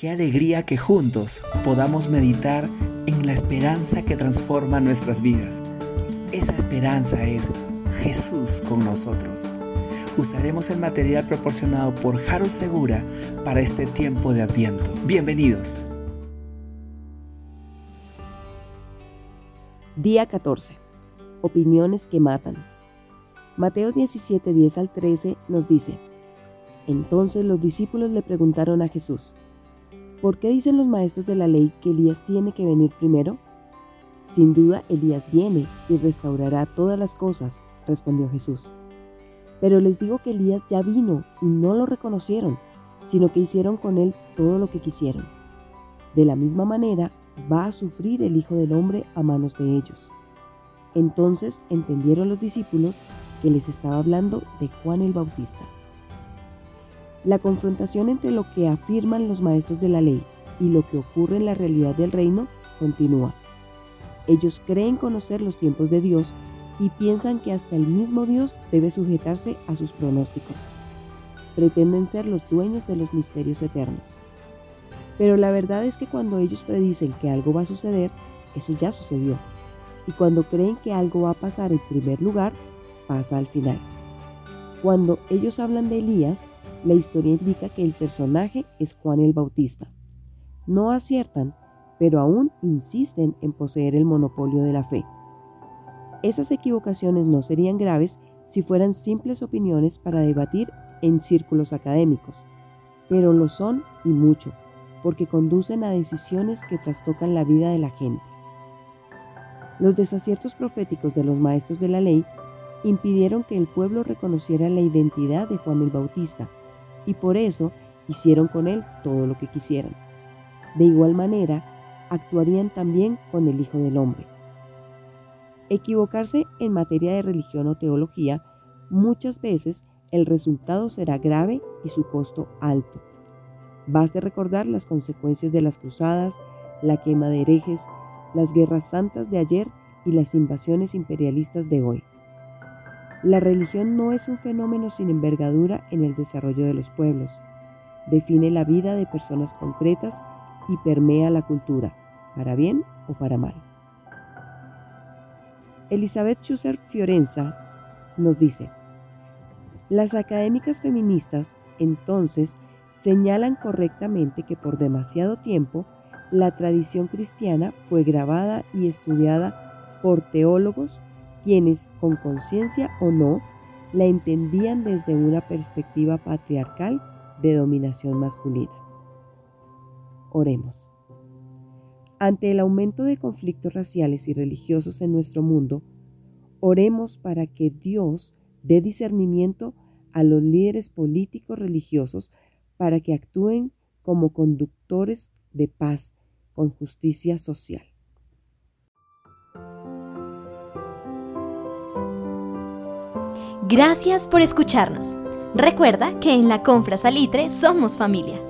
Qué alegría que juntos podamos meditar en la esperanza que transforma nuestras vidas. Esa esperanza es Jesús con nosotros. Usaremos el material proporcionado por Harold Segura para este tiempo de Adviento. Bienvenidos. Día 14. Opiniones que matan. Mateo 17, 10 al 13 nos dice, Entonces los discípulos le preguntaron a Jesús, ¿por qué dicen los maestros de la ley que Elías tiene que venir primero? Sin duda Elías viene y restaurará todas las cosas, respondió Jesús. Pero les digo que Elías ya vino y no lo reconocieron, sino que hicieron con él todo lo que quisieron. De la misma manera va a sufrir el Hijo del Hombre a manos de ellos. Entonces entendieron los discípulos que les estaba hablando de Juan el Bautista. La confrontación entre lo que afirman los maestros de la ley y lo que ocurre en la realidad del reino continúa. Ellos creen conocer los tiempos de Dios y piensan que hasta el mismo Dios debe sujetarse a sus pronósticos. Pretenden ser los dueños de los misterios eternos. Pero la verdad es que cuando ellos predicen que algo va a suceder, eso ya sucedió. Y cuando creen que algo va a pasar en primer lugar, pasa al final. Cuando ellos hablan de Elías, la historia indica que el personaje es Juan el Bautista. No aciertan, pero aún insisten en poseer el monopolio de la fe. Esas equivocaciones no serían graves si fueran simples opiniones para debatir en círculos académicos, pero lo son y mucho, porque conducen a decisiones que trastocan la vida de la gente. Los desaciertos proféticos de los maestros de la ley impidieron que el pueblo reconociera la identidad de Juan el Bautista, y por eso hicieron con él todo lo que quisieran. De igual manera, actuarían también con el Hijo del Hombre. Equivocarse en materia de religión o teología, muchas veces el resultado será grave y su costo alto. Baste recordar las consecuencias de las cruzadas, la quema de herejes, las guerras santas de ayer y las invasiones imperialistas de hoy. La religión no es un fenómeno sin envergadura en el desarrollo de los pueblos. Define la vida de personas concretas y permea la cultura, para bien o para mal. Elizabeth Schuster Fiorenza nos dice, las académicas feministas entonces señalan correctamente que por demasiado tiempo la tradición cristiana fue grabada y estudiada por teólogos quienes, con conciencia o no, la entendían desde una perspectiva patriarcal de dominación masculina. Oremos. Ante el aumento de conflictos raciales y religiosos en nuestro mundo, oremos para que Dios dé discernimiento a los líderes políticos religiosos para que actúen como conductores de paz con justicia social. Gracias por escucharnos. Recuerda que en la Confra Salitre somos familia.